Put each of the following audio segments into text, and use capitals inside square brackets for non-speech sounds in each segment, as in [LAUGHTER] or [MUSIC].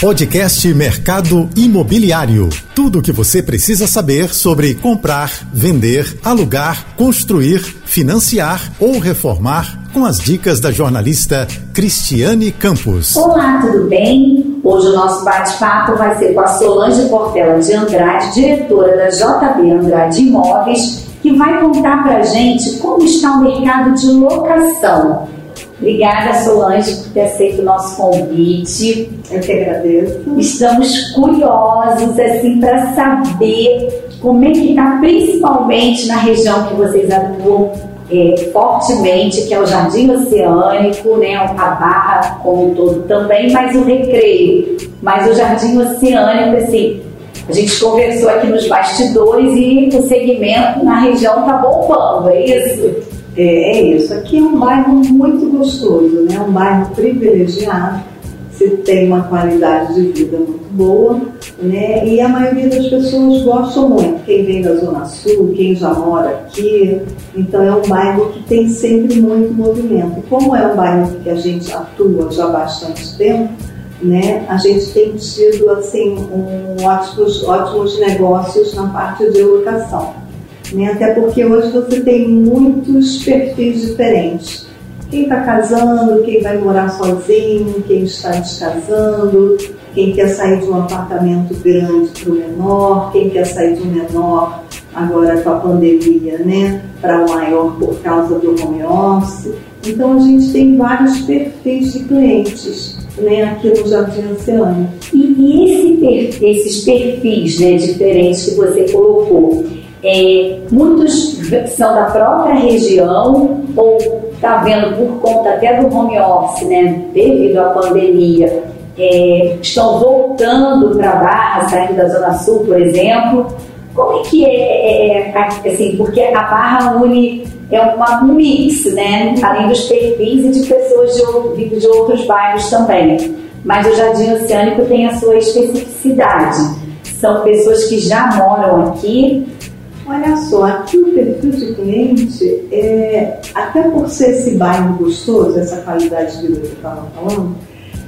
Podcast Mercado Imobiliário. Tudo o que você precisa saber sobre comprar, vender, alugar, construir, financiar ou reformar com as dicas da jornalista Cristiane Campos. Olá, tudo bem? Hoje o nosso bate-papo vai ser com a Solange Portela de Andrade, diretora da JB Andrade Imóveis, que vai contar pra gente como está o mercado de locação. Obrigada, Solange, por ter aceito o nosso convite. Eu que agradeço. Estamos curiosos, assim, para saber como é que está, principalmente na região que vocês atuam é, fortemente, que é o Jardim Oceânico, né, a Barra como um todo também, mas o Recreio. Mas o Jardim Oceânico, assim, a gente conversou aqui nos bastidores e o segmento na região está bombando, é isso? É, é isso. Aqui é um bairro muito gostoso, né? Um bairro privilegiado. Você tem uma qualidade de vida muito boa, né? E a maioria das pessoas gostam muito. Quem vem da Zona Sul, quem já mora aqui. Então é um bairro que tem sempre muito movimento. Como é um bairro que a gente atua já há bastante tempo, né? A gente tem tido assim um ótimos, ótimos negócios na parte de locação. Né? Até porque hoje você tem muitos perfis diferentes. Quem está casando, quem vai morar sozinho, quem está descasando, quem quer sair de um apartamento grande para o menor, quem quer sair um menor agora com a pandemia, né, para o maior por causa do home office. Então a gente tem vários perfis de clientes né, aqui no Jardim Oceano. E, esse, esses perfis né, diferentes que você colocou, é, muitos são da própria região ou está vendo por conta até do home office, né, devido à pandemia, é, estão voltando para Barra, saindo da Zona Sul, por exemplo. Como é que é, é, é assim, porque a Barra une é uma, um mix, né, além dos perfis e de pessoas de, de outros bairros também. Mas o Jardim Oceânico tem a sua especificidade. São pessoas que já moram aqui Olha só, aqui o perfil de cliente, é, até por ser esse bairro gostoso, essa qualidade de vida que eu estava falando,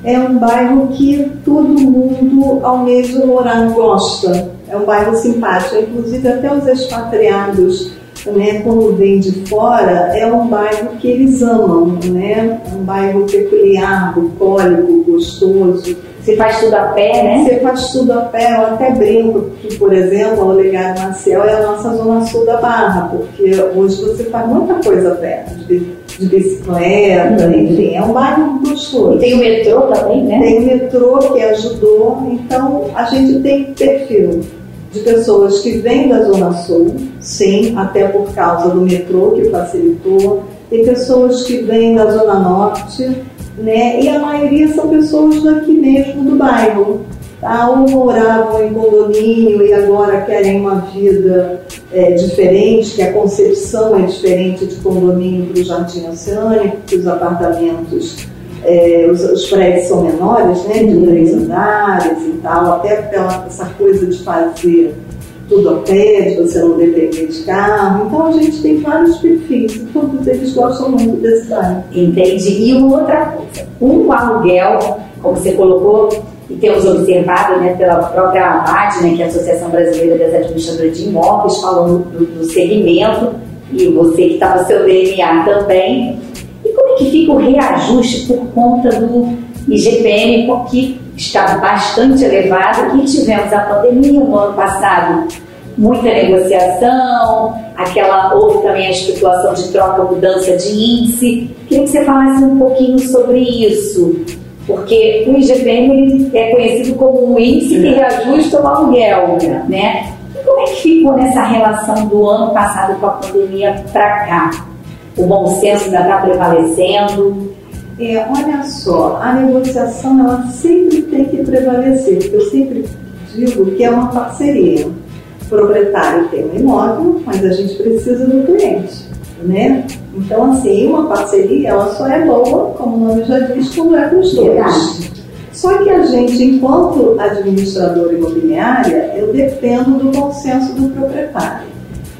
é um bairro que todo mundo almeja morar, gosta. É um bairro simpático, inclusive até os expatriados, né, quando vêm de fora, é um bairro que eles amam, né? Um bairro peculiar, bucólico, gostoso você faz tudo a pé, né? Você faz tudo a pé. Eu até brinco que, por exemplo, o Legado Maciel é a nossa zona sul da Barra, porque hoje você faz muita coisa a pé, de, de bicicleta, uhum. enfim, é um bairro gostoso. E tem o metrô também, né? Tem o metrô que ajudou, então a gente tem perfil de pessoas que vêm da Zona Sul, sim, até por causa do metrô que facilitou, tem pessoas que vêm da Zona Norte, né? E a maioria são pessoas daqui mesmo do bairro. Tá? Ou moravam em condomínio e agora querem uma vida é, diferente, que a concepção é diferente de condomínio para o Jardim Oceânico, que os apartamentos, é, os, os, prédios são menores, né? De três andares e tal, até pela essa coisa de fazer tudo a pé, de você não depender de carro. Então a gente tem vários perfis todos eles gostam muito desse bairro. Entendi. E uma outra coisa, um aluguel, como você colocou, e temos observado né, pela própria ABAD, né, que é a Associação Brasileira das Administradoras de Imóveis, falando do, do segmento, e você que está no seu DNA também. E como é que fica o reajuste por conta do IGPM, que está bastante elevado e tivemos a pandemia no ano passado, muita negociação, aquela houve também a especulação de troca, mudança de índice. Queria que você falasse um pouquinho sobre isso, porque o IGPM é conhecido como um índice que reajusta o aluguel, né? E como é que ficou nessa relação do ano passado com a pandemia para cá? O bom senso ainda está prevalecendo? É, olha só, a negociação ela sempre tem que prevalecer, porque eu sempre digo que é uma parceria. O proprietário tem um imóvel, mas a gente precisa do cliente, né? Então, assim, uma parceria ela só é boa, como o nome já diz, quando é com os dois. Só que a gente, enquanto administradora imobiliária, eu dependo do consenso do proprietário.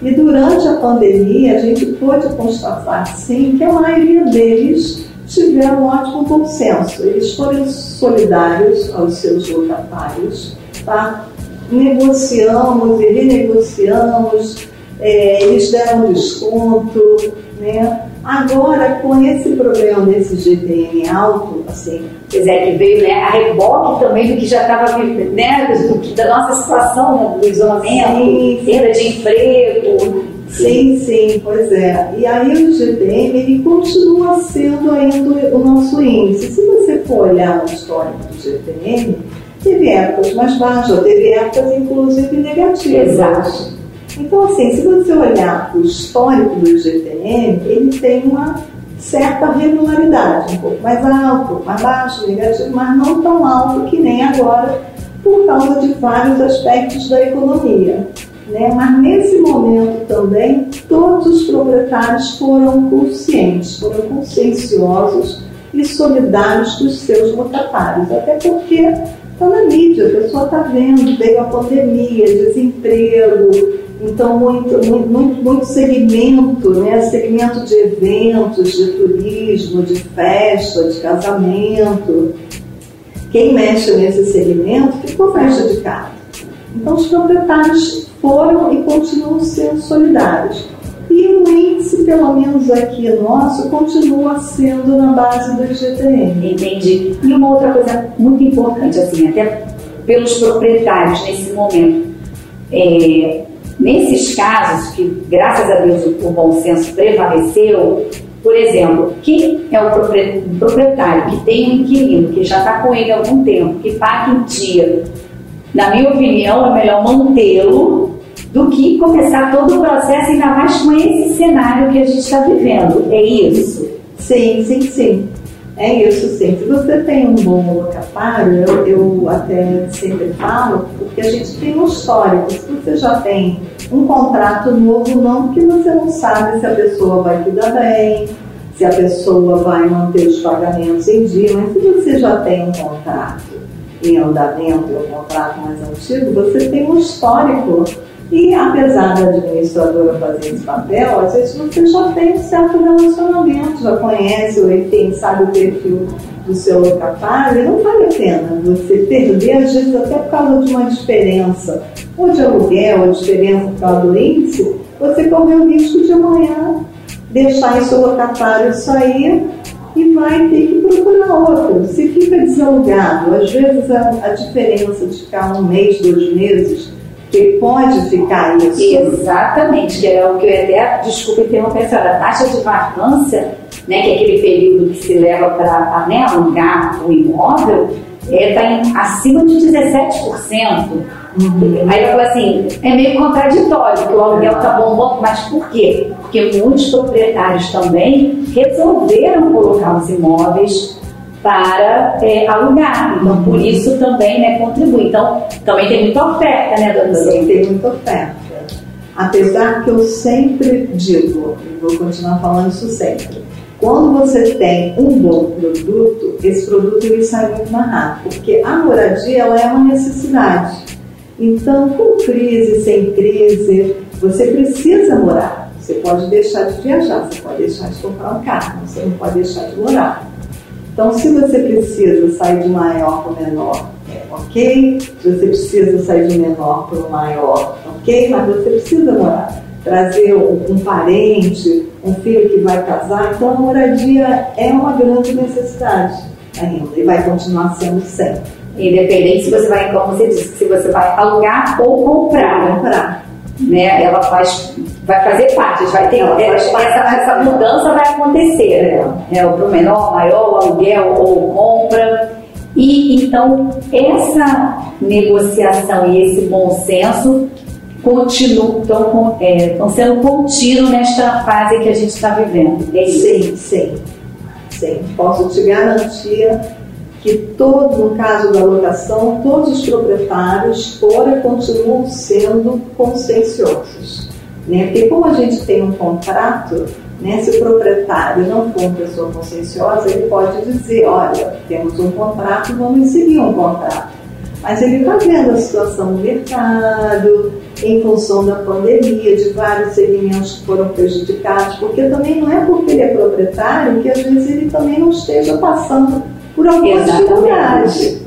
E durante a pandemia, a gente pôde constatar, sim, que a maioria deles tiveram um ótimo consenso. Eles foram solidários aos seus locatários, tá? negociamos e renegociamos, é, eles deram desconto, né? Agora, com esse problema desse GPM alto, assim, quer dizer, que veio né, a reboque também do que já estava né, da nossa situação, né, do isolamento, perda de emprego. Sim, sim, pois é. E aí o GPM ele continua sendo ainda o nosso índice. Se você for olhar o histórico do GPM, teve épocas mais baixas, teve épocas inclusive negativas. Exato. Então, assim, se você olhar o histórico do IGPM, ele tem uma certa regularidade, um pouco mais alto, mais baixo, negativo, mas não tão alto que nem agora, por causa de vários aspectos da economia. Né? Mas nesse momento também, todos os proprietários foram conscientes, foram conscienciosos e solidários com os seus locatários, até porque está na mídia, a pessoa está vendo, veio a pandemia, desemprego, então, muito, muito, muito segmento, né? segmento de eventos, de turismo, de festa, de casamento. Quem mexe nesse segmento ficou festa de. Então, os proprietários foram e continuam sendo solidários. E o índice, pelo menos aqui nosso, continua sendo na base do IGTM. Entendi. E uma outra coisa muito importante, assim, até pelos proprietários nesse momento. É, Nesses casos, que graças a Deus o bom senso prevaleceu, por exemplo, quem é o proprietário que tem um inquilino, que já está com ele há algum tempo, que paga em dia, na minha opinião, é melhor mantê-lo do que começar todo o processo, ainda mais com esse cenário que a gente está vivendo. É isso? Sim, sim, sim. É isso sim. Se você tem um bom locatário, eu, eu até sempre falo, porque a gente tem um histórico. Se você já tem um contrato novo, não, porque você não sabe se a pessoa vai cuidar bem, se a pessoa vai manter os pagamentos em dia, mas se você já tem um contrato em andamento, um contrato mais antigo, você tem um histórico e apesar da administradora fazer esse papel, às vezes você já tem um certo relacionamento, já conhece, ou enfim, sabe o perfil do seu locatário, não vale a pena você perder, às vezes até por causa de uma diferença, ou de aluguel, ou diferença por causa do índice, você corre o risco de amanhã deixar esse locatário sair e vai ter que procurar outro. Se fica desalugado, às vezes a, a diferença de ficar um mês, dois meses, que pode ficar isso. Exatamente, que é o que eu até, desculpa interromper a senhora, a taxa de vacância, né, que é aquele período que se leva para né, alugar o imóvel, está é, tá acima de 17%. Uhum. Aí eu falo assim, é meio contraditório, porque o aluguel está bombando, mas por quê? Porque muitos proprietários também resolveram colocar os imóveis para é, alugar. Então, por isso também né, contribui. Então, também tem muita oferta, né, dona Também tem muita oferta. Apesar que eu sempre digo, e vou continuar falando isso sempre, quando você tem um bom produto, esse produto ele sai muito mais rápido, porque a moradia ela é uma necessidade. Então, com crise, sem crise, você precisa morar. Você pode deixar de viajar, você pode deixar de comprar um carro, você não pode deixar de morar. Então, se você precisa sair de maior para o menor, é ok. Se você precisa sair de menor para o maior, ok. Mas você precisa morar. Trazer um, um parente, um filho que vai casar. Então, a moradia é uma grande necessidade ainda e vai continuar sendo sempre. Independente se você vai, como você disse, se você vai alugar ou comprar. Comprar. Né? Ela faz vai fazer parte, vai ter essa, essa, mudança vai acontecer, né? É o pro menor, maior, aluguel ou compra. E então essa negociação e esse bom senso continuam, estão, é, sendo contínuos nesta fase que a gente está vivendo. É sim, sim, sim. Posso te garantir que todo, no caso da locação, todos os proprietários fora continuam sendo conscienciosos né? Porque como a gente tem um contrato, né, se o proprietário não for uma pessoa conscienciosa, ele pode dizer, olha, temos um contrato, vamos seguir um contrato. Mas ele está vendo a situação do mercado, em função da pandemia, de vários segmentos que foram prejudicados, porque também não é porque ele é proprietário que às vezes ele também não esteja passando por alguma dificuldade.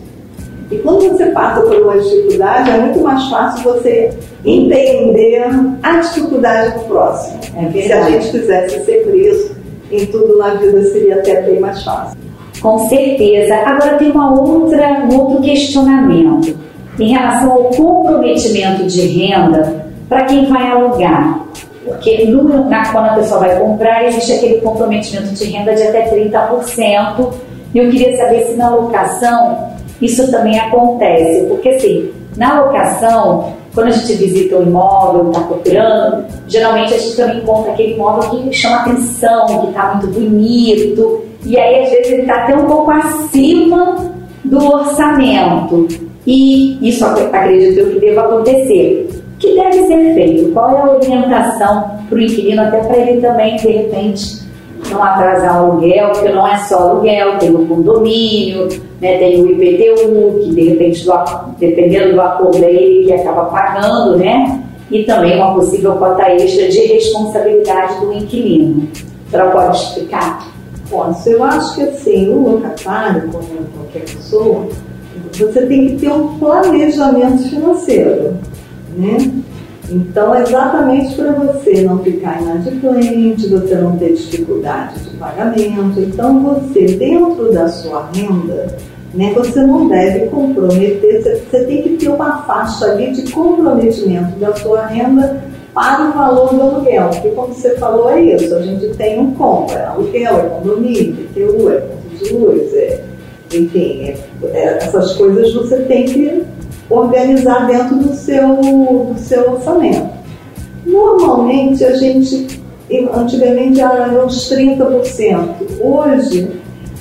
E quando você passa por uma dificuldade, é muito mais fácil você entender a dificuldade do próximo. É Se a gente quisesse ser preso em tudo na vida, seria até bem mais fácil. Com certeza. Agora tem uma outra, um outro questionamento em relação ao comprometimento de renda para quem vai alugar. Porque no, na, quando a pessoa vai comprar, existe aquele comprometimento de renda de até 30%. E eu queria saber se na locação isso também acontece. Porque assim, na locação, quando a gente visita um imóvel, está procurando, geralmente a gente também encontra aquele imóvel que chama atenção, que está muito bonito, e aí às vezes ele está até um pouco acima do orçamento. E isso acredito eu que deva acontecer. O que deve ser feito? Qual é a orientação para o inquilino, até para ele também, de repente, não atrasar o aluguel, porque não é só aluguel, tem o condomínio, né, tem o IPTU, que de repente, do, dependendo do acordo dele, que acaba pagando, né? E também uma possível cota extra de responsabilidade do inquilino. A senhora pode explicar? Posso. Eu acho que assim, o locatário, como qualquer pessoa, você tem que ter um planejamento financeiro, né? Então, exatamente para você não ficar inadimplente, você não ter dificuldade de pagamento. Então, você, dentro da sua renda, né, você não deve comprometer, você, você tem que ter uma faixa ali de comprometimento da sua renda para o valor do aluguel. Porque, como você falou, é isso: a gente tem um compra, é aluguel, é condomínio, IPTU, é conta de luz, é, enfim, é, é, essas coisas você tem que organizar dentro do seu, do seu orçamento. Normalmente a gente, antigamente era uns 30%, hoje,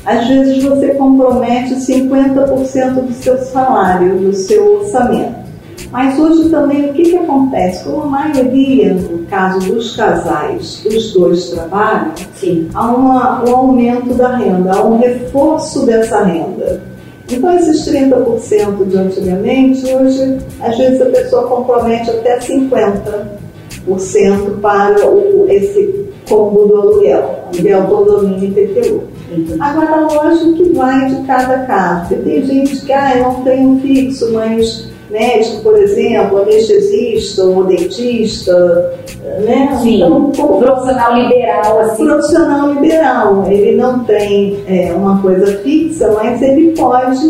às vezes você compromete 50% do seu salário, do seu orçamento. Mas hoje também o que, que acontece? Como a maioria, no caso dos casais, os dois trabalham, Sim. há uma, um aumento da renda, há um reforço dessa renda. Então, esses 30% de antigamente, hoje, às vezes a pessoa compromete até 50% para o, esse combo do aluguel, aluguel, condomínio e PTU. Uhum. Agora, lógico que vai de cada caso. Tem gente que, ah, eu não tenho fixo, mas médico, por exemplo, anestesista ou dentista, né? Sim, então, como profissional liberal, assim. Profissional liberal, ele não tem é, uma coisa fixa, mas ele pode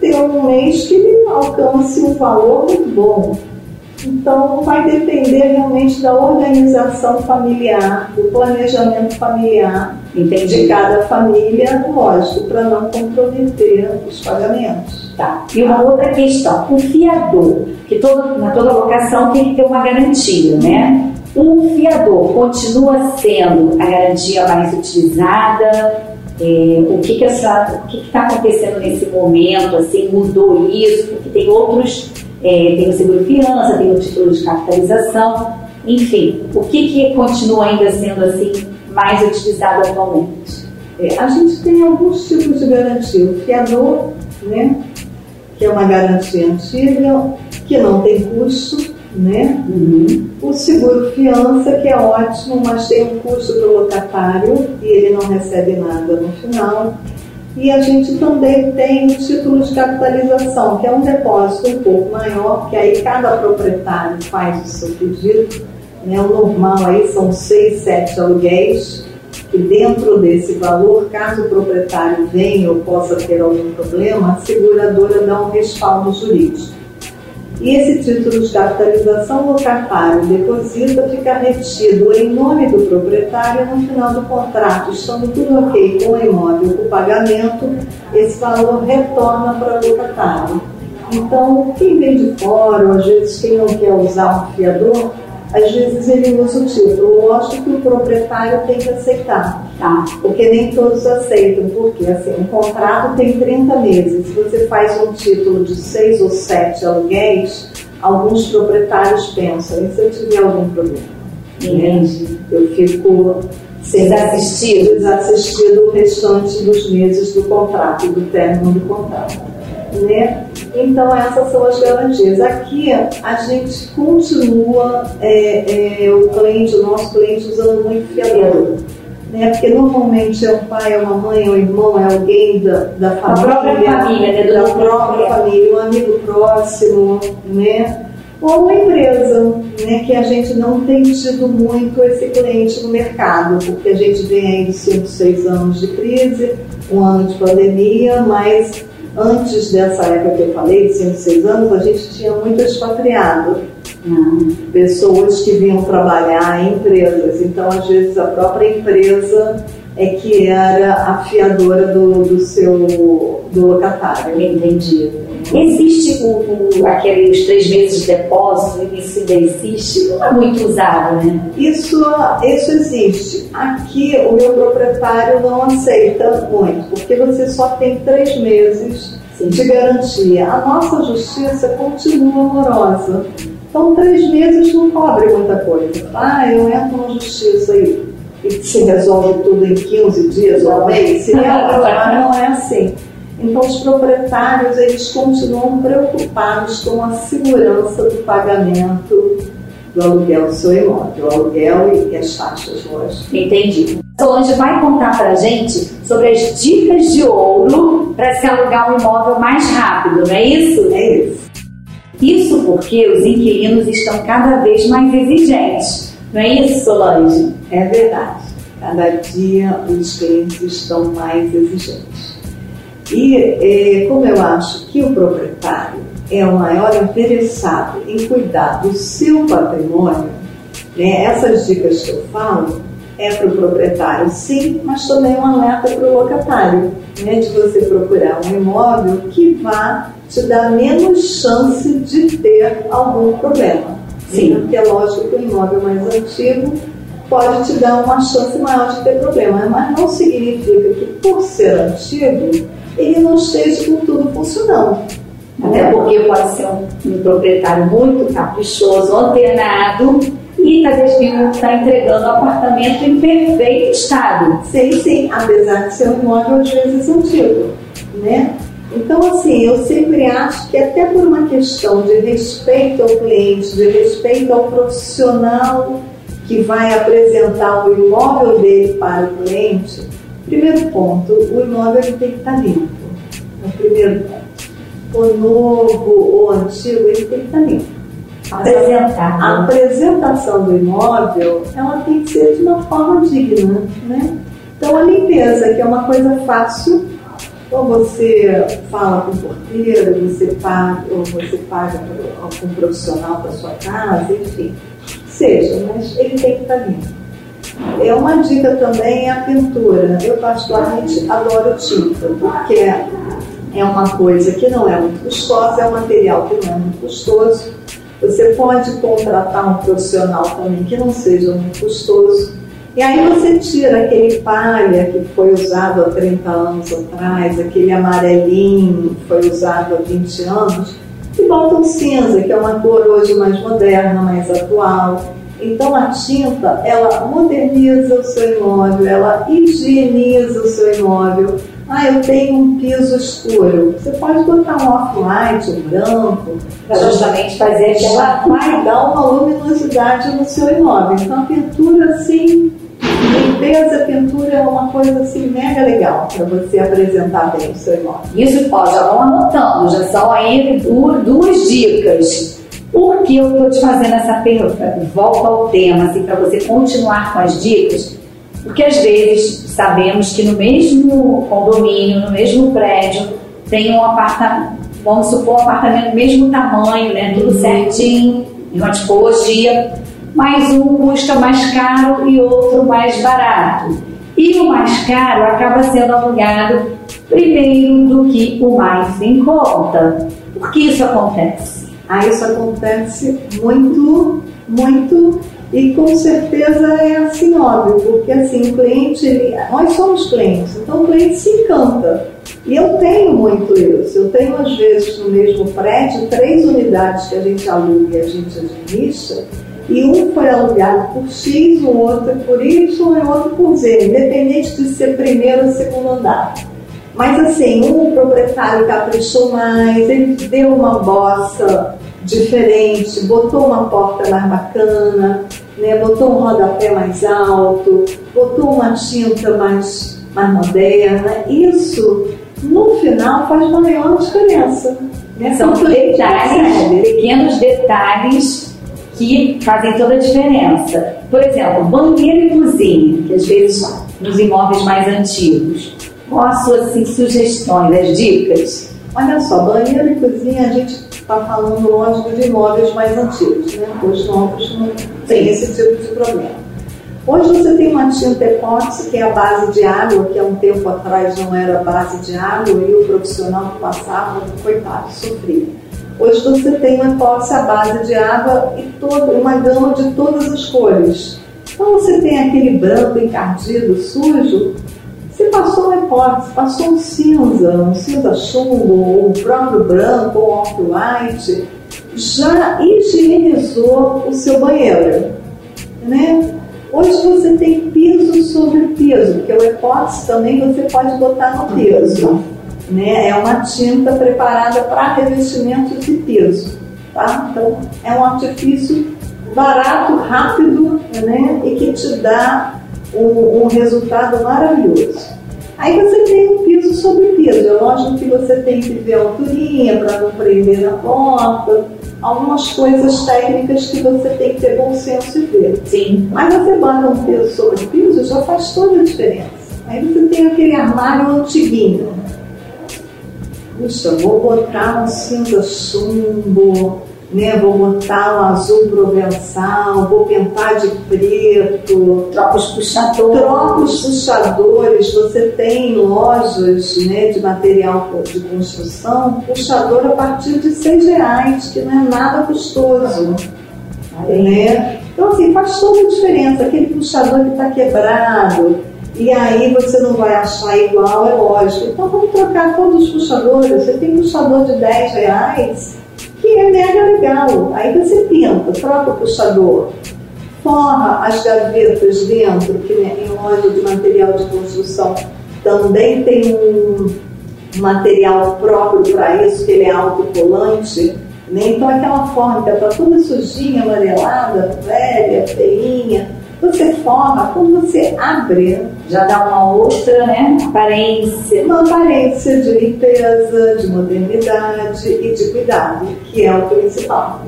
ter um mês que ele alcance um valor muito bom. Então, vai depender realmente da organização familiar, do planejamento familiar Entendi. de cada família, lógico, para não comprometer os pagamentos. Tá. E uma outra questão, o fiador, que todo, na toda locação tem que ter uma garantia, né? O fiador continua sendo a garantia mais utilizada? É, o que que está acontecendo nesse momento? Assim, mudou isso? Porque tem outros é, tem o seguro fiança, tem o título de capitalização, enfim, o que, que continua ainda sendo assim mais utilizado atualmente? É, a gente tem alguns tipos de garantia, o fiador, né, que é uma garantia antiga, que não tem custo, né? Uhum. O seguro fiança, que é ótimo, mas tem um custo para o locatário e ele não recebe nada no final. E a gente também tem o título de capitalização, que é um depósito um pouco maior, que aí cada proprietário faz o seu pedido. Né? O normal aí são seis, sete aluguéis, e dentro desse valor, caso o proprietário venha ou possa ter algum problema, a seguradora dá um respaldo jurídico. E esse título de capitalização locatário deposita fica retido em nome do proprietário no final do contrato, estando tudo ok com o imóvel, com o pagamento, esse valor retorna para o locatário. Então, quem vem de fora, às vezes quem não quer usar um fiador, às vezes ele usa o título. Lógico que o proprietário tem que aceitar, tá? Porque nem todos aceitam, porque assim, um contrato tem 30 meses. Se você faz um título de 6 ou 7 aluguéis, alguns proprietários pensam, e se eu tiver algum problema? Entende? Eu fico sem desassistido, desassistido o restante dos meses do contrato, do término do contrato. né? Então essas são as garantias. Aqui a gente continua é, é, o cliente, o nosso cliente usando muito fiador. Né? Porque normalmente é um pai, é uma mãe, é um irmão, é alguém da, da família, a própria família, né? da própria família, um amigo próximo, né? ou uma empresa, né, que a gente não tem tido muito esse cliente no mercado, porque a gente vem aí de 5, 6 anos de crise, um ano de pandemia, mas antes dessa época que eu falei, de 5, 6 anos, a gente tinha muito expatriado. Hum. Pessoas que vinham trabalhar em empresas. Então, às vezes, a própria empresa é que era a fiadora do, do seu do locatário. Entendi. Existe o, o, aqueles três meses de depósito, isso ainda existe? Não é muito usado, né? Isso, isso existe. Aqui o meu proprietário não aceita muito, porque você só tem três meses Sim. de garantia. A nossa justiça continua amorosa. Então, três meses não cobre muita coisa. Ah, eu entro na justiça e, e se resolve tudo em 15 dias ou um mês. Se não, não é assim. Então, os proprietários eles continuam preocupados com a segurança do pagamento do aluguel do seu imóvel, o aluguel e as taxas, lógico. Entendi. Solange vai contar para a gente sobre as dicas de ouro para se alugar um imóvel mais rápido, não é isso? É isso. Isso porque os inquilinos estão cada vez mais exigentes, não é isso, Solange? É verdade. Cada dia os clientes estão mais exigentes. E é, como eu acho que o proprietário é o maior interessado em cuidar do seu patrimônio, né, essas dicas que eu falo é para o proprietário, sim, mas também um alerta para o locatário, né, de você procurar um imóvel que vá te dar menos chance de ter algum problema. Sim. Porque é lógico que o imóvel mais antigo pode te dar uma chance maior de ter problema, mas não significa que por ser antigo ele não esteja com tudo funcionando. Até porque pode ser um, um proprietário muito caprichoso, antenado e está tá entregando o apartamento em perfeito estado. Sim, sim, apesar de ser um imóvel às vezes antigo, né? Então, assim, eu sempre acho que até por uma questão de respeito ao cliente, de respeito ao profissional que vai apresentar o imóvel dele para o cliente, Primeiro ponto, o imóvel tem que estar limpo. É o primeiro ponto. O novo ou antigo, ele tem que estar limpo. Apresentar. A apresentação do imóvel, ela tem que ser de uma forma digna, né? Então a limpeza, que é uma coisa fácil, ou você fala com o porteiro, você paga, ou você paga para algum profissional para sua casa, enfim, seja, mas ele tem que estar limpo. É uma dica também é a pintura. Eu particularmente adoro tinta, porque é uma coisa que não é muito custosa, é um material que não é muito custoso. Você pode contratar um profissional também que não seja muito custoso. E aí você tira aquele palha que foi usado há 30 anos atrás, aquele amarelinho que foi usado há 20 anos, e bota um cinza, que é uma cor hoje mais moderna, mais atual então a tinta, ela moderniza o seu imóvel, ela higieniza o seu imóvel. Ah, eu tenho um piso escuro. Você pode botar um off-white, um branco. Para justamente fazer aquela... Vai dar uma luminosidade no seu imóvel. Então a pintura, assim, limpeza, pintura é uma coisa assim mega legal para você apresentar bem o seu imóvel. Isso, ó, já vão anotando, já são aí duas dicas por que eu estou te fazendo essa pergunta? Volta ao tema, assim, para você continuar com as dicas. Porque às vezes sabemos que no mesmo condomínio, no mesmo prédio, tem um apartamento, vamos supor, um apartamento do mesmo tamanho, né? Tudo certinho, de uma tipologia, mas um custa mais caro e outro mais barato. E o mais caro acaba sendo alugado primeiro do que o mais em conta. Por que isso acontece? Ah, isso acontece muito, muito, e com certeza é assim, óbvio, porque assim, o cliente, ele, nós somos clientes, então o cliente se encanta. E eu tenho muito isso. Eu tenho, às vezes, no mesmo prédio, três unidades que a gente aluga e a gente administra, e um foi alugado por X, o outro por Y e o outro por Z, independente de ser primeiro ou segundo andar. Mas assim, um proprietário caprichou mais, ele deu uma bossa diferente, botou uma porta mais bacana, né? botou um rodapé mais alto, botou uma tinta mais, mais moderna. Isso, no final, faz maior diferença. Né? São detalhes, pequenos detalhes que fazem toda a diferença. Por exemplo, banheiro e cozinha, que às vezes nos imóveis mais antigos. Qual a sua assim, sugestões, as dicas? Olha só, banheiro e cozinha a gente está falando, lógico, de imóveis mais antigos, né? Os novos não tem esse tipo de problema. Hoje você tem uma tinta epóxi que é a base de água, que há um tempo atrás não era base de água e o profissional que passava, coitado, sofria. Hoje você tem uma epóxi à base de água e uma gama de todas as cores. Então você tem aquele branco encardido, sujo, você passou um epóxi, passou um cinza, um cinza chumbo, ou o próprio branco, ou off-white, já higienizou o seu banheiro. Né? Hoje você tem piso sobre piso, porque o epóxi também você pode botar no piso. Né? É uma tinta preparada para revestimento de piso. Tá? Então é um artifício barato, rápido né? e que te dá um, um resultado maravilhoso. Aí você tem um piso sobre piso. É lógico que você tem que ver a alturinha para não prender na porta. Algumas coisas técnicas que você tem que ter bom senso e ver. Sim. Mas você bota um piso sobre piso, já faz toda a diferença. Aí você tem aquele armário antiguinho. Puxa, vou botar um cinza chumbo, né? Vou botar um azul provençal, vou pintar de preto. Troca os puxadores. Troca os puxadores. Você tem lojas né, de material de construção, puxador a partir de seis reais, que não é nada custoso. Né? Então, assim, faz toda a diferença. Aquele puxador que está quebrado, e aí você não vai achar igual, é lógico. Então vamos trocar todos os puxadores. Você tem puxador de 10 reais, que é mega legal. Aí você pinta, troca o puxador, forra as gavetas dentro, que em loja de material de construção também tem um material próprio para isso, que ele é autocolante. Né? Então aquela forma está toda sujinha, amarelada, velha, feinha, você forma, quando você abre, já dá uma outra né, aparência. Uma aparência de limpeza, de modernidade e de cuidado, que é o principal.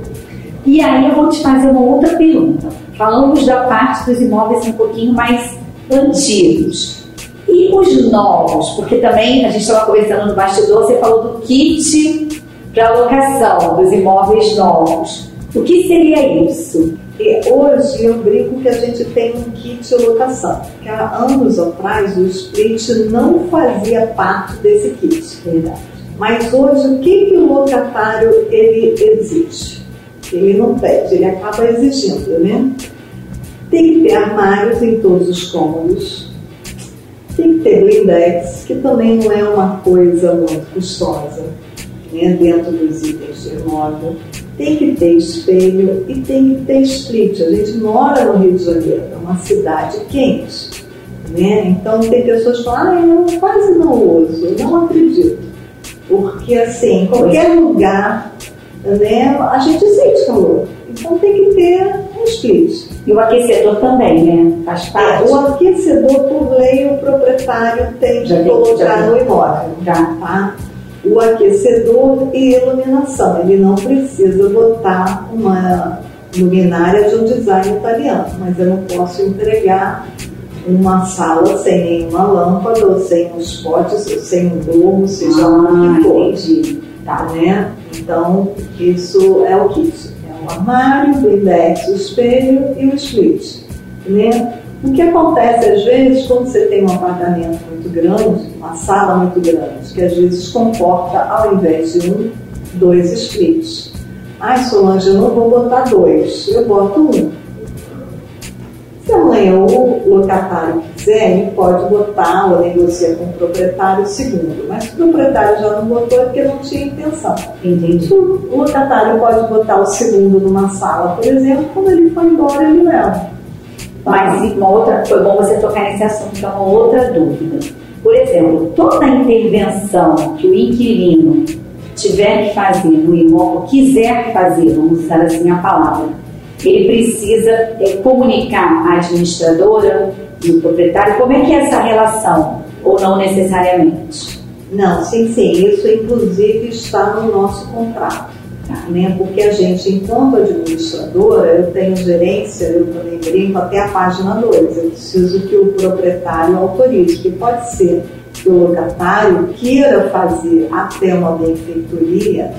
E aí eu vou te fazer uma outra pergunta. Falamos da parte dos imóveis um pouquinho mais antigos. E os novos? Porque também a gente estava conversando no bastidor, você falou do kit para locação dos imóveis novos. O que seria isso? E hoje eu brinco que a gente tem um kit locação, que há anos atrás o split não fazia parte desse kit, verdade. Mas hoje o que, que o locatário ele exige? Ele não pede, ele acaba exigindo, né? Tem que ter armários em todos os cômodos, tem que ter blindex, que também não é uma coisa muito custosa, né? dentro dos itens de imóvel tem que ter espelho e tem que ter split. A gente mora no Rio de Janeiro, é uma cidade quente. Né? Então tem pessoas que falam, ah, eu quase não uso, eu não acredito. Porque assim, em qualquer lugar, né, a gente sente calor. Então tem que ter um split. E o aquecedor também, né? Faz é, parte. o aquecedor, por lei, o proprietário tem que colocar no imóvel. Já. Tá? O aquecedor e iluminação. Ele não precisa botar uma luminária de um design italiano, mas eu não posso entregar uma sala sem nenhuma lâmpada, ou sem uns potes, ou sem um domo, seja ah, o que for. Entendi. Tá, né? Então, isso é o kit. É o armário, o blindex, o espelho e o split. Né? O que acontece às vezes quando você tem um apartamento muito grande, uma sala muito grande, que às vezes comporta, ao invés de um, dois splits. Ai, Solange, eu não vou botar dois, eu boto um. Se amanhã o locatário quiser, ele pode botar ou negociar com o proprietário o segundo. Mas o proprietário já não botou é porque não tinha intenção. Entendi. O locatário pode botar o segundo numa sala, por exemplo, quando ele for embora, ele leva. Mas uma outra, foi bom você tocar nesse assunto, que é uma outra dúvida. Por exemplo, toda intervenção que o inquilino tiver que fazer no imóvel, quiser fazer, vamos usar assim a palavra, ele precisa é, comunicar à administradora e o proprietário como é que é essa relação, ou não necessariamente? Não, sim, sim, isso inclusive está no nosso contrato. Tá, né? Porque a gente, enquanto administradora, eu tenho gerência, eu também brinco até a página 2, eu preciso que o proprietário autorize, que pode ser que o locatário queira fazer até uma benfeitoria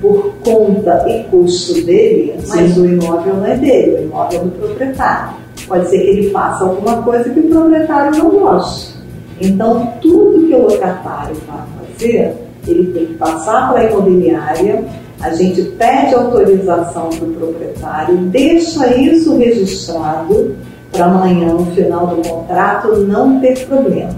por conta e custo dele, mas Sim. o imóvel não é dele, o imóvel é do proprietário. Pode ser que ele faça alguma coisa que o proprietário não goste. Então, tudo que o locatário vai fazer, ele tem que passar para a imobiliária, a gente pede autorização do proprietário, deixa isso registrado para amanhã, no final do contrato, não ter problema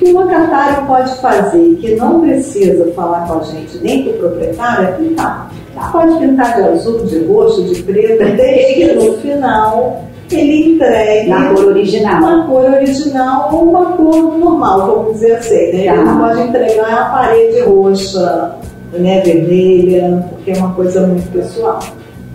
que o locatário pode fazer que não precisa falar com a gente nem com o proprietário é pintar. Pode pintar de azul, de roxo, de preto, [LAUGHS] desde que no final ele entregue na cor original. Uma cor original ou uma cor normal, vamos dizer assim. Né? Ele não pode entregar a parede roxa, né, vermelha, porque é uma coisa muito pessoal.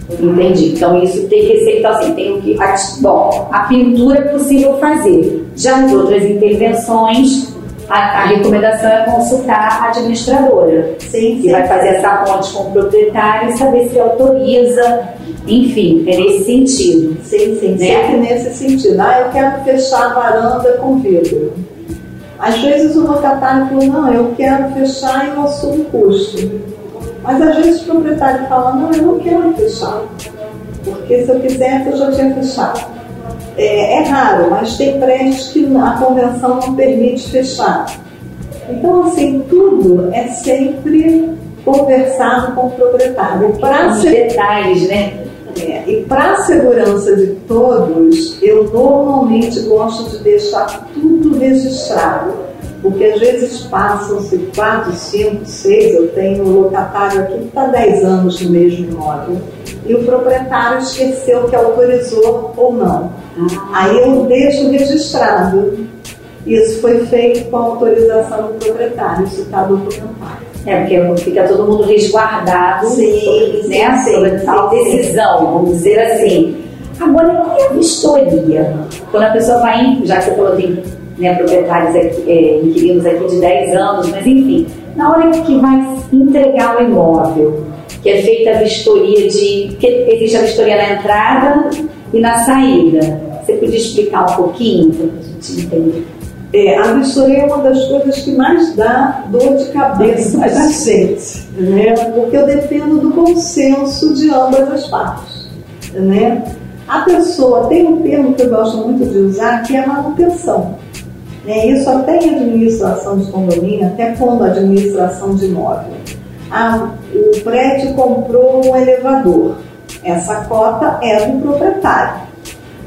Entendi. Então isso tem que ser, então assim, tem que. Bom, a pintura é possível fazer. Já as outras intervenções, a, a, recomendação é consultar a administradora, sim, que vai fazer essa ponte com o proprietário e saber se autoriza, enfim, é nesse sentido. Sim, sim, né? sempre nesse sentido. Ah, eu quero fechar a varanda com vidro. Às vezes o locatário falou, não, eu quero fechar e eu assumo o custo. Mas às vezes o proprietário fala, não, eu não quero fechar, porque se eu quisesse eu já tinha fechado. É, é raro, mas tem prédios que a convenção não permite fechar. Então, assim, tudo é sempre conversado com o proprietário. Para ser... detalhes, né? É, e para a segurança de todos, eu normalmente gosto de deixar tudo registrado, porque às vezes passam-se 4, 5, 6, eu tenho um locatário aqui que está 10 anos no mesmo imóvel, e o proprietário esqueceu que autorizou ou não. Aí eu deixo registrado. Isso foi feito com autorização do proprietário, isso está documentado. É, porque fica todo mundo resguardado sim, sobre, né, sim, sobre tal decisão, vamos dizer assim. Agora, e a vistoria? Quando a pessoa vai, já que você falou, tem né, proprietários aqui, é, inquilinos aqui de 10 anos, mas enfim, na hora que vai entregar o imóvel, que é feita a vistoria de. que existe a vistoria na entrada e na saída. Você podia explicar um pouquinho para a gente entender? É, a vistoria é uma das coisas que mais dá dor de cabeça a gente, né? porque eu dependo do consenso de ambas as partes. Né? A pessoa tem um termo que eu gosto muito de usar, que é manutenção. Né? Isso até em administração de condomínio, até quando administração de imóvel ah, o prédio comprou um elevador. Essa cota é do proprietário.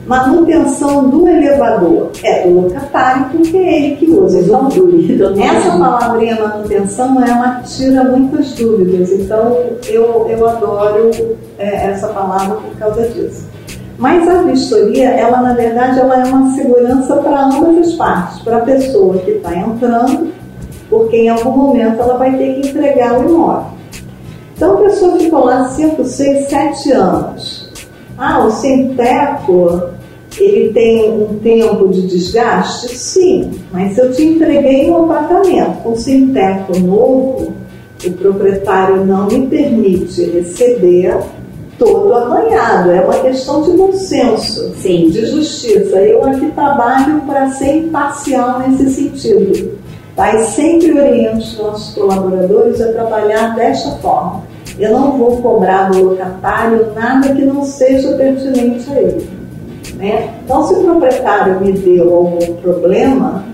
Manutenção do elevador é do locatário, porque é ele que usa. Então, essa palavrinha manutenção ela tira muitas dúvidas. Então, eu, eu adoro é, essa palavra por causa disso. Mas a vistoria, ela na verdade, ela é uma segurança para ambas as partes, para a pessoa que está entrando porque em algum momento ela vai ter que entregar o imóvel. Então a pessoa ficou lá 5, 6, 7 anos. Ah, o sem-teto, ele tem um tempo de desgaste? Sim, mas se eu te entreguei um apartamento com sem-teto novo, o proprietário não me permite receber todo arranhado. É uma questão de bom senso, Sim. de justiça. Eu aqui trabalho para ser imparcial nesse sentido. Tá? E sempre oriento os nossos colaboradores a trabalhar desta forma. Eu não vou cobrar do locatário nada que não seja pertinente a ele. Né? Então, se o proprietário me deu algum problema,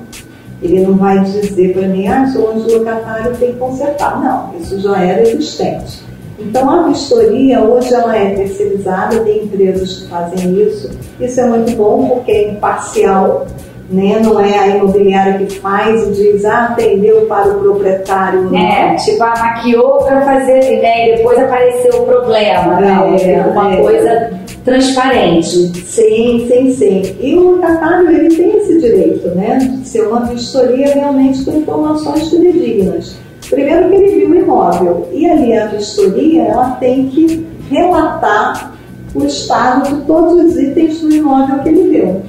ele não vai dizer para mim, ah, onde o locatário tem que consertar. Não, isso já era existente. Então, a vistoria, hoje ela é terceirizada, tem empresas que fazem isso. Isso é muito bom porque é imparcial, né? Não é a imobiliária que faz e diz, ah, atendeu para o proprietário. Não. É, tipo, ah, maquiou para fazer, né? E depois apareceu o problema. É, não, é uma é, coisa transparente. Sim, sim, sim. E o locatário ele tem esse direito, né, de ser uma vistoria realmente com informações fidedignas. Primeiro que ele viu o imóvel e ali a vistoria ela tem que relatar o estado de todos os itens do imóvel que ele viu.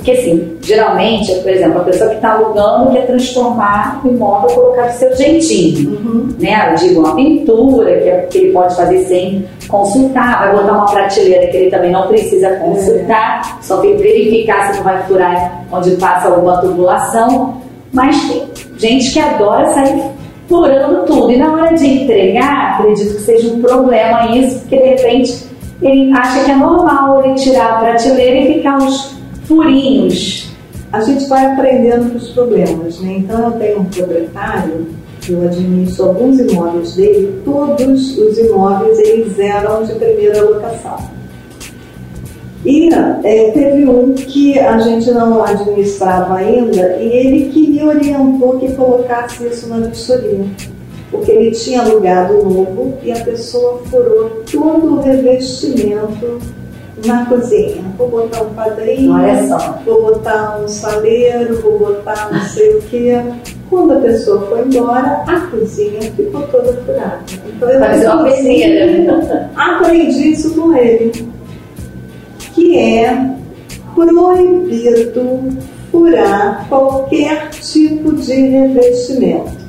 Porque, assim, geralmente, por exemplo, a pessoa que está alugando quer transformar o imóvel, colocar do seu jeitinho. Uhum. Né? Eu digo, uma pintura que, é, que ele pode fazer sem consultar, vai botar uma prateleira que ele também não precisa consultar, é. só tem que verificar se não vai furar onde passa alguma tubulação. Mas tem gente que adora sair furando tudo. E na hora de entregar, acredito que seja um problema isso, porque de repente ele acha que é normal ele tirar a prateleira e ficar uns furinhos. A gente vai aprendendo com os problemas, né? Então eu tenho um proprietário que eu administro alguns imóveis dele, todos os imóveis eles eram de primeira locação. E é, teve um que a gente não administrava ainda e ele que me orientou que colocasse isso na vistoria. Porque ele tinha alugado novo e a pessoa furou todo o revestimento na cozinha. Vou botar um padrinho, vou botar um saleiro, vou botar não sei o que. Quando a pessoa foi embora, a cozinha ficou toda furada. Então eu uma peneira. aprendi isso com ele, que é proibido furar qualquer tipo de revestimento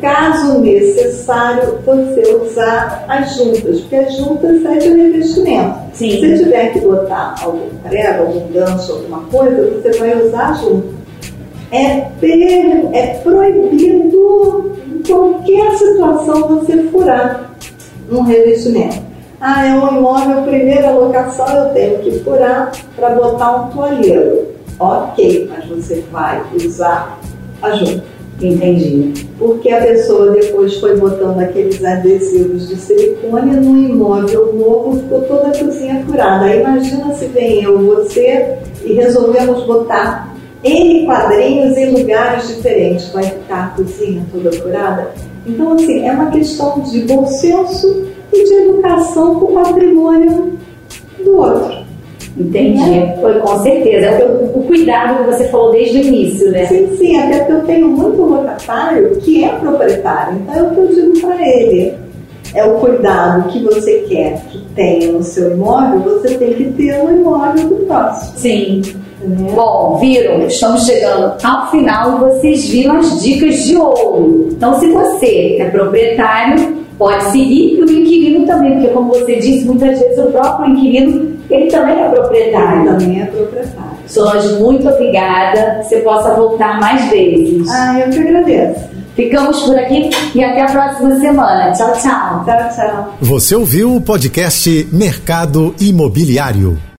caso necessário, você usar as juntas, porque as juntas é de revestimento. Sim. Se tiver que botar algum prego, algum gancho, alguma coisa, você vai usar a junta. É, per, é proibido em qualquer situação você furar um revestimento. Ah, é um imóvel primeira locação, eu tenho que furar para botar um toalheiro. Ok, mas você vai usar a junta. Entendi. Porque a pessoa depois foi botando aqueles adesivos de silicone no imóvel novo, ficou toda a cozinha furada. Aí imagina se vem eu, você e resolvemos botar N quadrinhos em lugares diferentes. Vai ficar a cozinha toda furada? Então, assim, é uma questão de bom senso e de educação com o patrimônio do outro. Entendi. Foi com certeza. É o, o, cuidado que você falou desde o início, né? Sim, sim, até porque eu tenho muito locatário que é proprietário. Então é o que eu digo para ele. É o cuidado que você quer que tenha no seu imóvel, você tem que ter no imóvel do próximo. Sim. Né? Bom, viram? Estamos chegando ao final e vocês viram as dicas de ouro. Então, se você é proprietário, pode seguir e o inquilino também, porque como você disse, muitas vezes o próprio inquilino ele também é proprietário. Ele também é proprietário. Solange, muito obrigada. Que você possa voltar mais vezes. Ah, eu que agradeço. Ficamos por aqui e até a próxima semana. Tchau, tchau. Tchau, tchau. Você ouviu o podcast Mercado Imobiliário.